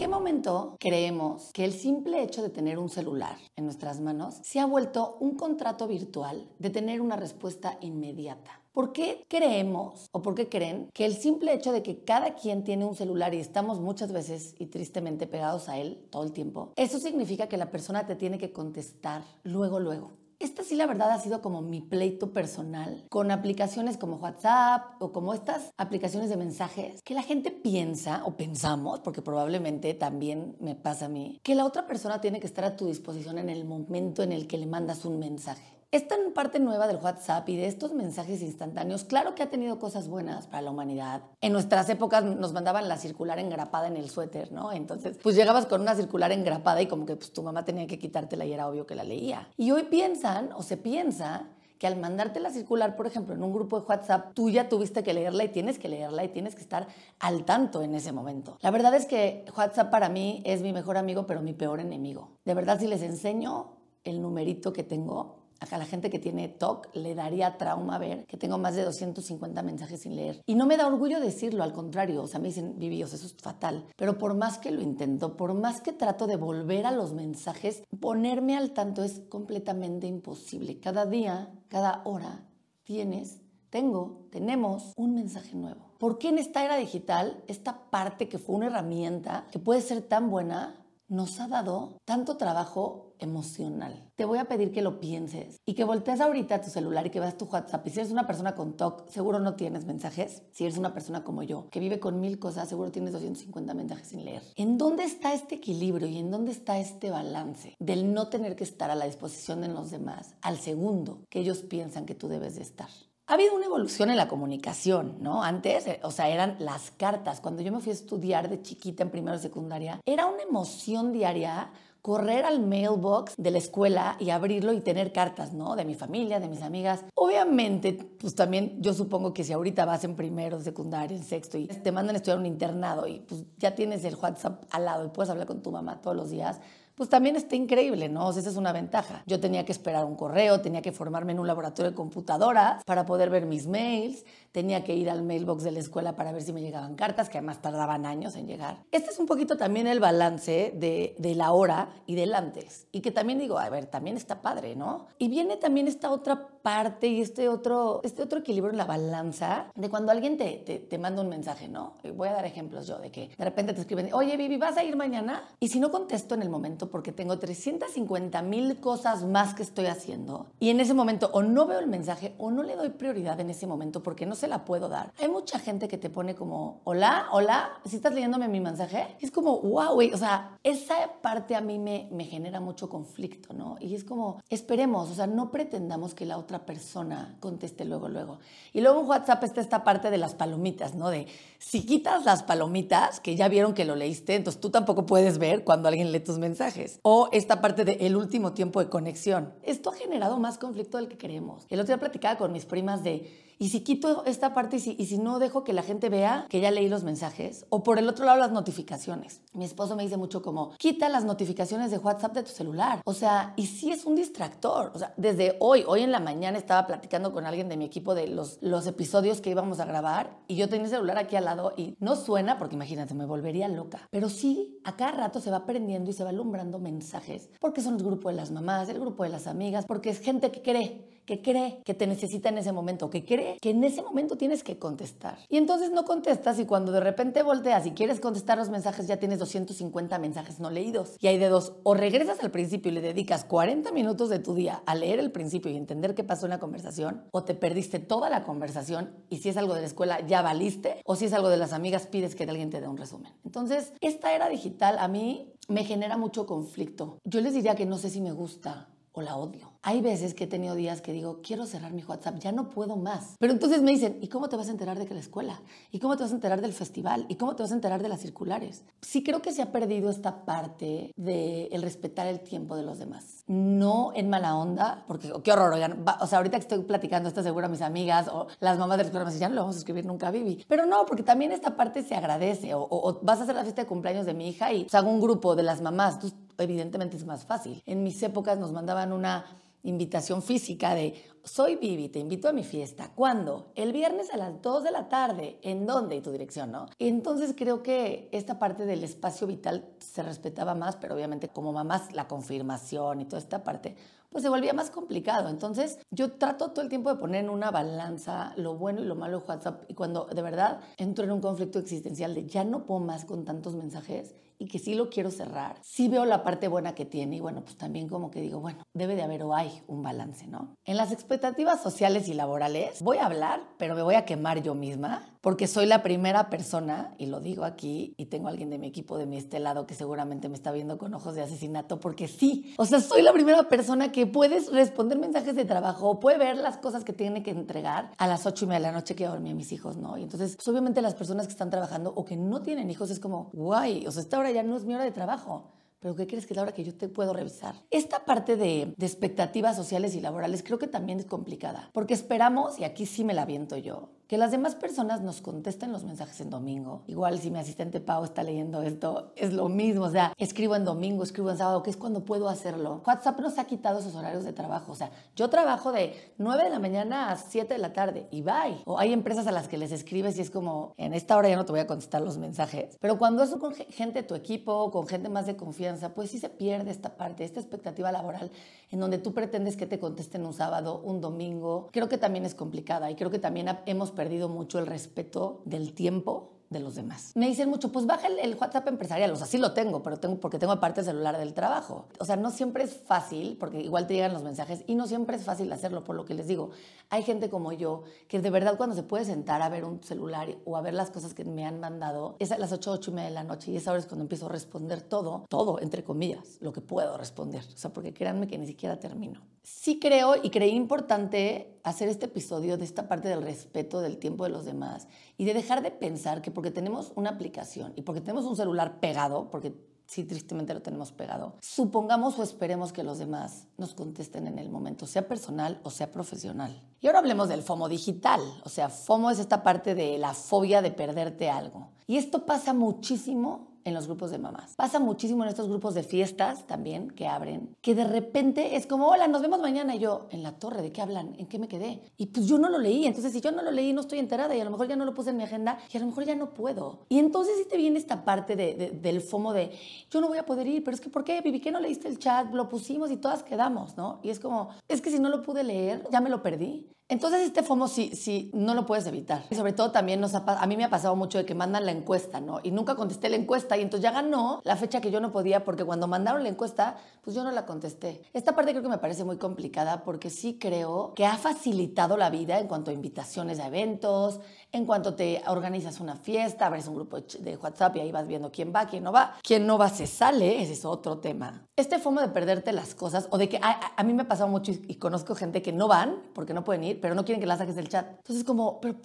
qué momento creemos que el simple hecho de tener un celular en nuestras manos se ha vuelto un contrato virtual de tener una respuesta inmediata? ¿Por qué creemos o por qué creen que el simple hecho de que cada quien tiene un celular y estamos muchas veces y tristemente pegados a él todo el tiempo, eso significa que la persona te tiene que contestar luego, luego? Esta sí la verdad ha sido como mi pleito personal con aplicaciones como WhatsApp o como estas aplicaciones de mensajes que la gente piensa o pensamos, porque probablemente también me pasa a mí, que la otra persona tiene que estar a tu disposición en el momento en el que le mandas un mensaje. Esta parte nueva del WhatsApp y de estos mensajes instantáneos, claro que ha tenido cosas buenas para la humanidad. En nuestras épocas nos mandaban la circular engrapada en el suéter, ¿no? Entonces, pues llegabas con una circular engrapada y como que pues, tu mamá tenía que quitártela y era obvio que la leía. Y hoy piensan o se piensa que al mandarte la circular, por ejemplo, en un grupo de WhatsApp, tú ya tuviste que leerla y tienes que leerla y tienes que estar al tanto en ese momento. La verdad es que WhatsApp para mí es mi mejor amigo, pero mi peor enemigo. De verdad, si les enseño el numerito que tengo, a la gente que tiene TOC le daría trauma ver que tengo más de 250 mensajes sin leer. Y no me da orgullo decirlo, al contrario. O sea, me dicen, Vivi, eso es fatal. Pero por más que lo intento, por más que trato de volver a los mensajes, ponerme al tanto es completamente imposible. Cada día, cada hora, tienes, tengo, tenemos un mensaje nuevo. ¿Por qué en esta era digital, esta parte que fue una herramienta que puede ser tan buena, nos ha dado tanto trabajo emocional. Te voy a pedir que lo pienses y que voltees ahorita a tu celular y que veas tu WhatsApp. Y si eres una persona con TOC, seguro no tienes mensajes. Si eres una persona como yo, que vive con mil cosas, seguro tienes 250 mensajes sin leer. ¿En dónde está este equilibrio y en dónde está este balance del no tener que estar a la disposición de los demás al segundo que ellos piensan que tú debes de estar? ha habido una evolución en la comunicación, ¿no? Antes, eh, o sea, eran las cartas. Cuando yo me fui a estudiar de chiquita en primero de secundaria, era una emoción diaria correr al mailbox de la escuela y abrirlo y tener cartas, ¿no? De mi familia, de mis amigas. Obviamente, pues también yo supongo que si ahorita vas en primero, secundaria, en sexto y te mandan a estudiar un internado y pues ya tienes el WhatsApp al lado y puedes hablar con tu mamá todos los días, pues también está increíble, ¿no? Esa es una ventaja. Yo tenía que esperar un correo, tenía que formarme en un laboratorio de computadoras para poder ver mis mails, tenía que ir al mailbox de la escuela para ver si me llegaban cartas, que además tardaban años en llegar. Este es un poquito también el balance de, de la hora y del antes. Y que también digo, a ver, también está padre, ¿no? Y viene también esta otra parte y este otro, este otro equilibrio en la balanza de cuando alguien te, te, te manda un mensaje, ¿no? Voy a dar ejemplos yo de que de repente te escriben, oye, Vivi, ¿vas a ir mañana? Y si no contesto en el momento, porque tengo 350 mil cosas más que estoy haciendo. Y en ese momento o no veo el mensaje o no le doy prioridad en ese momento porque no se la puedo dar. Hay mucha gente que te pone como, hola, hola, si estás leyéndome mi mensaje, es como, wow, o sea, esa parte a mí me, me genera mucho conflicto, ¿no? Y es como, esperemos, o sea, no pretendamos que la otra persona conteste luego, luego. Y luego en WhatsApp está esta parte de las palomitas, ¿no? De si quitas las palomitas, que ya vieron que lo leíste, entonces tú tampoco puedes ver cuando alguien lee tus mensajes. O esta parte del el último tiempo de conexión. Esto ha generado más conflicto del que queremos. El otro día platicaba con mis primas de y si quito esta parte y si, y si no dejo que la gente vea que ya leí los mensajes, o por el otro lado las notificaciones. Mi esposo me dice mucho como, quita las notificaciones de WhatsApp de tu celular. O sea, y si es un distractor. O sea, desde hoy, hoy en la mañana estaba platicando con alguien de mi equipo de los, los episodios que íbamos a grabar y yo tenía el celular aquí al lado y no suena porque imagínate, me volvería loca. Pero sí, a cada rato se va prendiendo y se va alumbrando mensajes porque son el grupo de las mamás, el grupo de las amigas, porque es gente que cree que cree que te necesita en ese momento, que cree que en ese momento tienes que contestar. Y entonces no contestas y cuando de repente volteas y quieres contestar los mensajes ya tienes 250 mensajes no leídos. Y hay de dos, o regresas al principio y le dedicas 40 minutos de tu día a leer el principio y entender qué pasó en la conversación, o te perdiste toda la conversación y si es algo de la escuela ya valiste, o si es algo de las amigas pides que alguien te dé un resumen. Entonces, esta era digital a mí me genera mucho conflicto. Yo les diría que no sé si me gusta o la odio. Hay veces que he tenido días que digo, quiero cerrar mi WhatsApp, ya no puedo más. Pero entonces me dicen, ¿y cómo te vas a enterar de que la escuela? ¿Y cómo te vas a enterar del festival? ¿Y cómo te vas a enterar de las circulares? Sí creo que se ha perdido esta parte de el respetar el tiempo de los demás. No en mala onda, porque oh, qué horror, oigan, o sea, ahorita que estoy platicando esto seguro a mis amigas o las mamás de la escuela me dicen, ya no lo vamos a escribir nunca a Vivi. Pero no, porque también esta parte se agradece. O, vas a hacer la fiesta de cumpleaños de mi hija y hago un grupo de las mamás. Tú, evidentemente es más fácil. En mis épocas nos mandaban una invitación física de soy Vivi, te invito a mi fiesta. ¿Cuándo? El viernes a las 2 de la tarde. ¿En dónde? Y tu dirección, ¿no? Entonces creo que esta parte del espacio vital se respetaba más, pero obviamente como mamás la confirmación y toda esta parte pues se volvía más complicado. Entonces yo trato todo el tiempo de poner en una balanza lo bueno y lo malo de WhatsApp y cuando de verdad entro en un conflicto existencial de ya no puedo más con tantos mensajes y que sí lo quiero cerrar, sí veo la parte buena que tiene y bueno, pues también como que digo, bueno, debe de haber o hay un balance, ¿no? En las expectativas sociales y laborales voy a hablar, pero me voy a quemar yo misma porque soy la primera persona, y lo digo aquí, y tengo a alguien de mi equipo de mi este lado que seguramente me está viendo con ojos de asesinato, porque sí, o sea, soy la primera persona que puede responder mensajes de trabajo puede ver las cosas que tiene que entregar a las ocho y media de la noche que dormí a mis hijos, ¿no? Y entonces, pues obviamente las personas que están trabajando o que no tienen hijos es como, guay, o sea, esta hora ya no es mi hora de trabajo. Pero ¿qué crees que es la hora que yo te puedo revisar? Esta parte de, de, expectativas sociales y laborales creo que también es complicada, porque esperamos, y aquí sí me la viento yo, que las demás personas nos contesten los mensajes en domingo. Igual si mi asistente Pau está leyendo esto, es lo mismo. O sea, escribo en domingo, escribo en sábado, que es cuando puedo hacerlo. WhatsApp nos ha quitado esos horarios de trabajo. O sea, yo trabajo de 9 de la mañana a 7 de la tarde y bye. O hay empresas a las que les escribes y es como, en esta hora ya no te voy a contestar los mensajes. Pero cuando es con gente de tu equipo, con gente más de confianza, pues sí se pierde esta parte, esta expectativa laboral en donde tú pretendes que te contesten un sábado, un domingo. Creo que también es complicada y creo que también hemos mucho el respeto del tiempo de los demás. Me dicen mucho, pues baja el, WhatsApp empresarial, o sea, sí lo tengo, pero tengo porque tengo aparte el celular del trabajo. O sea, no siempre es fácil, porque igual te llegan los mensajes y no siempre es fácil hacerlo, por lo que les digo. Hay gente como yo que de verdad cuando se puede sentar a ver un celular o a ver las cosas que me han mandado, es a las 8, 8 y media de la noche y esa hora es cuando empiezo a responder todo, todo, entre comillas, lo que puedo responder. O sea, porque créanme que ni siquiera termino. Sí creo y creí importante hacer este episodio de esta parte del respeto del tiempo de los demás y de dejar de pensar que porque tenemos una aplicación y porque tenemos un celular pegado, porque sí tristemente lo tenemos pegado, supongamos o esperemos que los demás nos contesten en el momento, sea personal o sea profesional. Y ahora hablemos del FOMO digital, o sea, FOMO es esta parte de la fobia de perderte algo. Y esto pasa muchísimo en los grupos de mamás. Pasa muchísimo en estos grupos de fiestas también que abren, que de repente es como, hola, nos vemos mañana. Y yo, en la torre, ¿de qué hablan? ¿En qué me quedé? Y pues yo no lo leí. Entonces, si yo no lo leí, no estoy enterada y a lo mejor ya no lo puse en mi agenda y a lo mejor ya no puedo. Y entonces sí te viene esta parte de, del FOMO de, yo no voy a poder ir, pero es que, ¿por qué, Vivi? ¿Qué no leíste el chat? Lo pusimos y todas quedamos, ¿no? Y es como, es que si no lo pude leer, ya me lo perdí. Entonces este FOMO sí, sí, no lo puedes evitar. Y sobre todo también nos a mí me ha pasado mucho de que mandan la encuesta, ¿no? Y nunca contesté la encuesta y entonces ya ganó la fecha que yo no podía porque cuando mandaron la encuesta, pues yo no la contesté. Esta parte creo que me parece muy complicada porque sí creo que ha facilitado la vida en cuanto a invitaciones a eventos, en cuanto te organizas una fiesta, abres un grupo de WhatsApp y ahí vas viendo quién va, quién no va. Quién no va se sale, ese es otro tema. Este FOMO de perderte las cosas o de que a, mí me ha pasado mucho y, y conozco gente que no van porque no pueden ir pero no quieren que la saques del chat. Entonces, como, pero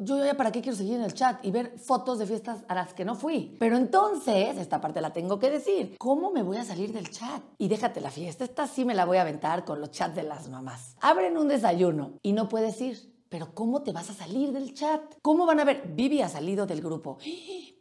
yo ya para qué quiero seguir en el chat y ver fotos de fiestas a las que no fui. Pero entonces, esta parte la tengo que decir, ¿cómo me voy a salir del chat? Y déjate la fiesta, esta sí me la voy a aventar con los chats de las mamás. Abren un desayuno y no puedes ir. Pero ¿cómo te vas a salir del chat? ¿Cómo van a ver? Vivi ha salido del grupo.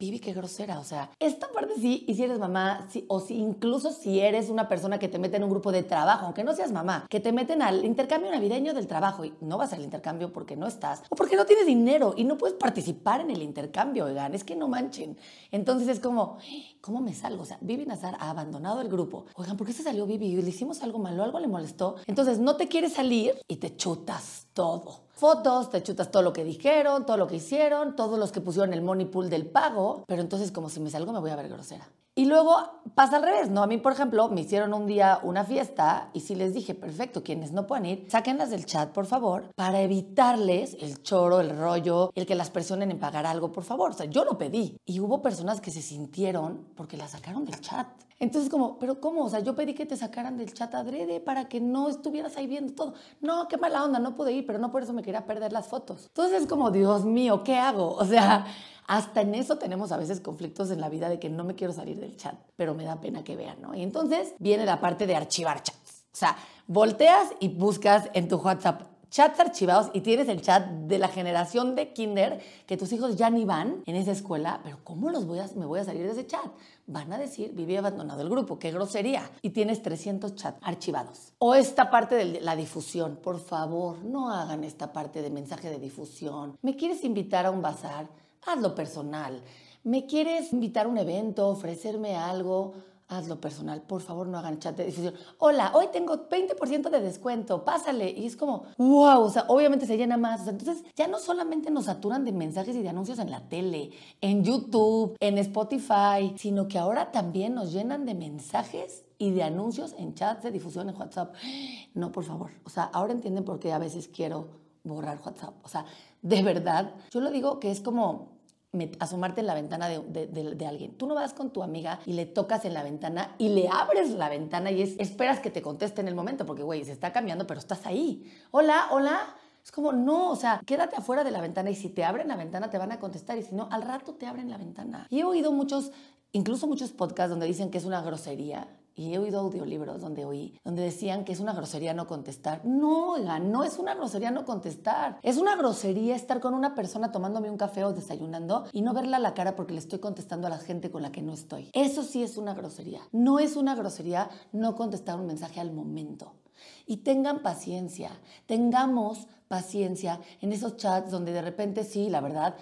Vivi, qué grosera. O sea, esta parte sí, y si eres mamá, o si incluso si eres una persona que te mete en un grupo de trabajo, aunque no seas mamá, que te meten al intercambio navideño del trabajo y no vas al intercambio porque no estás, o porque no tienes dinero y no puedes participar en el intercambio, oigan, es que no manchen. Entonces es como, ¿cómo me salgo? O sea, Vivi Nazar ha abandonado el grupo. Oigan, ¿por qué se salió Vivi? ¿Le hicimos algo malo? ¿Algo le molestó? Entonces no te quieres salir y te chutas todo fotos, te chutas todo lo que dijeron, todo lo que hicieron, todos los que pusieron el money pool del pago, pero entonces como si me salgo me voy a ver grosera. Y luego pasa al revés, ¿no? A mí, por ejemplo, me hicieron un día una fiesta y sí les dije, perfecto, quienes no puedan ir, sáquenlas del chat, por favor, para evitarles el choro, el rollo, el que las presionen en pagar algo, por favor. O sea, yo lo pedí. Y hubo personas que se sintieron porque las sacaron del chat. Entonces, como, ¿pero cómo? O sea, yo pedí que te sacaran del chat adrede para que no estuvieras ahí viendo todo. No, qué mala onda, no pude ir, pero no por eso me quería perder las fotos. Entonces es como, Dios mío, ¿qué hago? O sea, hasta en eso tenemos a veces conflictos en la vida de que no me quiero salir del chat, pero me da pena que vean, ¿no? Y entonces viene la parte de archivar chats. O sea, volteas y buscas en tu WhatsApp chats archivados y tienes el chat de la generación de kinder que tus hijos ya ni van en esa escuela, pero ¿cómo los voy a, me voy a salir de ese chat? Van a decir, viví abandonado el grupo, qué grosería. Y tienes 300 chats archivados. O esta parte de la difusión, por favor, no hagan esta parte de mensaje de difusión. ¿Me quieres invitar a un bazar? Hazlo personal. ¿Me quieres invitar a un evento, ofrecerme algo? hazlo personal. Por favor, no hagan chat de difusión. Hola, hoy tengo 20% de descuento, pásale. Y es como, wow, o sea, obviamente se llena más. entonces, ya no solamente nos saturan de mensajes y de anuncios en la tele, en YouTube, en Spotify, sino que ahora también nos llenan de mensajes y de anuncios en chats de difusión en WhatsApp. No, por favor. O sea, ahora entienden por qué a veces quiero borrar WhatsApp. O sea, de verdad, yo lo digo que es como asomarte en la ventana de, alguien. Tú no vas con tu amiga y le tocas en la ventana y le abres la ventana y es, esperas que te conteste en el momento, porque, güey, se está cambiando, pero estás ahí. Hola, hola. Es como, no, o sea, quédate afuera de la ventana y si te abren la ventana te van a contestar y si no, al rato te abren la ventana. Y he oído muchos, incluso muchos podcasts donde dicen que es una grosería y he oído audiolibros donde oí, donde decían que es una grosería no contestar. No, oigan, no es una grosería no contestar. Es una grosería estar con una persona tomándome un café o desayunando y no verla a la cara porque le estoy contestando a la gente con la que no estoy. Eso sí es una grosería. No es una grosería no contestar un mensaje al momento. Y tengan paciencia, tengamos paciencia en esos chats donde de repente sí, la verdad,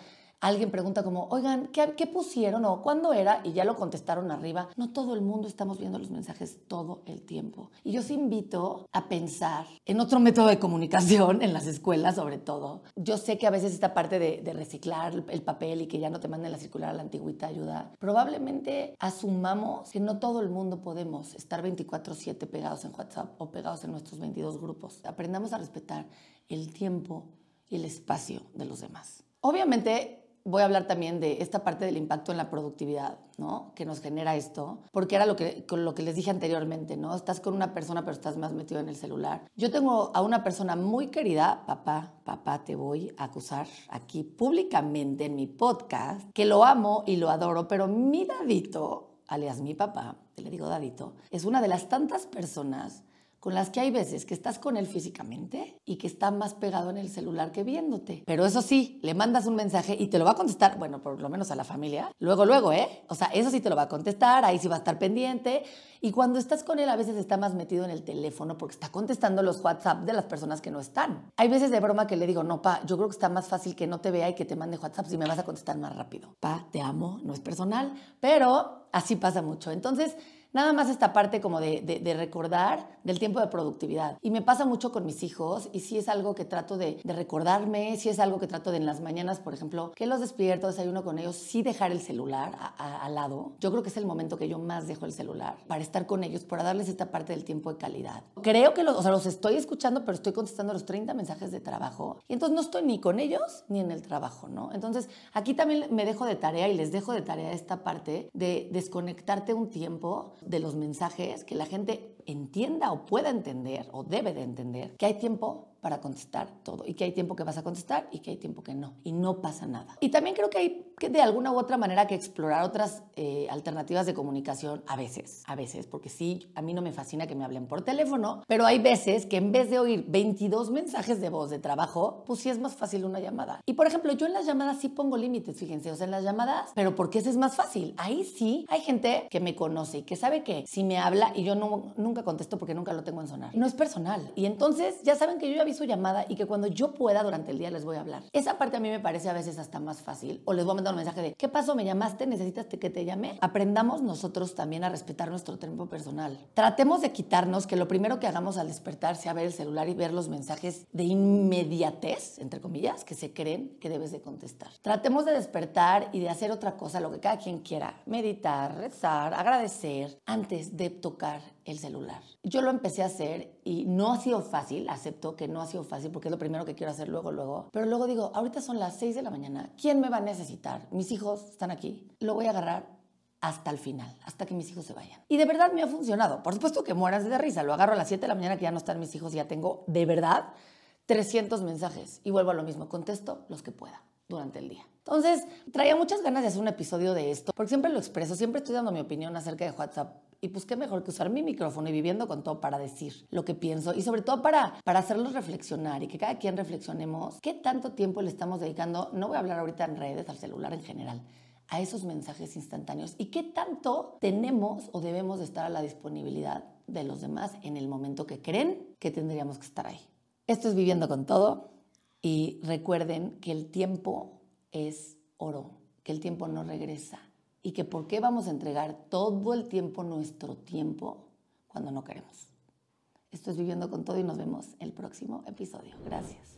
alguien pregunta como, oigan, ¿qué, pusieron o cuándo era? Y ya lo contestaron arriba. No todo el mundo estamos viendo los mensajes todo el tiempo. Y yo os invito a pensar en otro método de comunicación en las escuelas sobre todo. Yo sé que a veces esta parte de, de reciclar el papel y que ya no te manden la circular a la antigüita ayuda. Probablemente asumamos que no todo el mundo podemos estar 24/7 pegados en WhatsApp o pegados en nuestros 22 grupos. Aprendamos a respetar el tiempo y el espacio de los demás. Obviamente voy a hablar también de esta parte del impacto en la productividad, ¿no? Que nos genera esto, porque era lo que, con lo que les dije anteriormente, ¿no? Estás con una persona, pero estás más metido en el celular. Yo tengo a una persona muy querida, papá, papá, te voy a acusar aquí públicamente en mi podcast, que lo amo y lo adoro, pero mi dadito, alias mi papá, te le digo dadito, es una de las tantas personas con las que hay veces que estás con él físicamente y que está más pegado en el celular que viéndote. Pero eso sí, le mandas un mensaje y te lo va a contestar, bueno, por lo menos a la familia, luego, luego, ¿eh? O sea, eso sí te lo va a contestar, ahí sí va a estar pendiente. Y cuando estás con él, a veces está más metido en el teléfono porque está contestando los WhatsApp de las personas que no están. Hay veces de broma que le digo, no, pa, yo creo que está más fácil que no te vea y que te mande WhatsApp si me vas a contestar más rápido. Pa, te amo, no es personal, pero así pasa mucho. Entonces, Nada más esta parte como de, recordar del tiempo de productividad. Y me pasa mucho con mis hijos y si es algo que trato de, recordarme, si es algo que trato de en las mañanas, por ejemplo, que los despierto, desayuno con ellos, sí dejar el celular al lado. Yo creo que es el momento que yo más dejo el celular para estar con ellos, para darles esta parte del tiempo de calidad. Creo que los, o sea, los estoy escuchando, pero estoy contestando los 30 mensajes de trabajo y entonces no estoy ni con ellos ni en el trabajo, ¿no? Entonces aquí también me dejo de tarea y les dejo de tarea esta parte de desconectarte un tiempo de los mensajes, que la gente entienda o pueda entender o debe de entender que hay tiempo para contestar todo y que hay tiempo que vas a contestar y que hay tiempo que no y no pasa nada. Y también creo que hay que de alguna u otra manera que explorar otras eh, alternativas de comunicación a veces, a veces, porque sí, a mí no me fascina que me hablen por teléfono, pero hay veces que en vez de oír 22 mensajes de voz de trabajo, pues sí es más fácil una llamada. Y por ejemplo, yo en las llamadas sí pongo límites, fíjense, o sea, en las llamadas, pero porque ese es más fácil. Ahí sí hay gente que me conoce y que sabe que si me habla y yo no, nunca contesto porque nunca lo tengo en sonar, no es personal. Y entonces ya saben que yo ya vi su llamada y que cuando yo pueda durante el día les voy a hablar. Esa parte a mí me parece a veces hasta más fácil o les voy a mandar un mensaje de, ¿qué pasó? ¿Me llamaste? ¿Necesitas que te llame? Aprendamos nosotros también a respetar nuestro tiempo personal. Tratemos de quitarnos que lo primero que hagamos al despertar sea ver el celular y ver los mensajes de inmediatez, entre comillas, que se creen que debes de contestar. Tratemos de despertar y de hacer otra cosa, lo que cada quien quiera, meditar, rezar, agradecer, antes de tocar el celular. Yo lo empecé a hacer y no ha sido fácil, acepto que no ha sido fácil porque es lo primero que quiero hacer luego, luego. Pero luego digo, ahorita son las 6 de la mañana, ¿quién me va a necesitar? Mis hijos están aquí, lo voy a agarrar hasta el final, hasta que mis hijos se vayan. Y de verdad me ha funcionado. Por supuesto que mueras de risa, lo agarro a las 7 de la mañana que ya no están mis hijos y ya tengo de verdad 300 mensajes y vuelvo a lo mismo, contesto los que pueda durante el día. Entonces, traía muchas ganas de hacer un episodio de esto, porque siempre lo expreso, siempre estoy dando mi opinión acerca de WhatsApp. Y pues qué mejor que usar mi micrófono y viviendo con todo para decir lo que pienso y sobre todo para, para hacerlos reflexionar y que cada quien reflexionemos qué tanto tiempo le estamos dedicando, no voy a hablar ahorita en redes, al celular en general, a esos mensajes instantáneos y qué tanto tenemos o debemos de estar a la disponibilidad de los demás en el momento que creen que tendríamos que estar ahí. Esto es viviendo con todo y recuerden que el tiempo es oro, que el tiempo no regresa y que por qué vamos a entregar todo el tiempo nuestro tiempo cuando no queremos. Esto es viviendo con todo y nos vemos el próximo episodio. Gracias.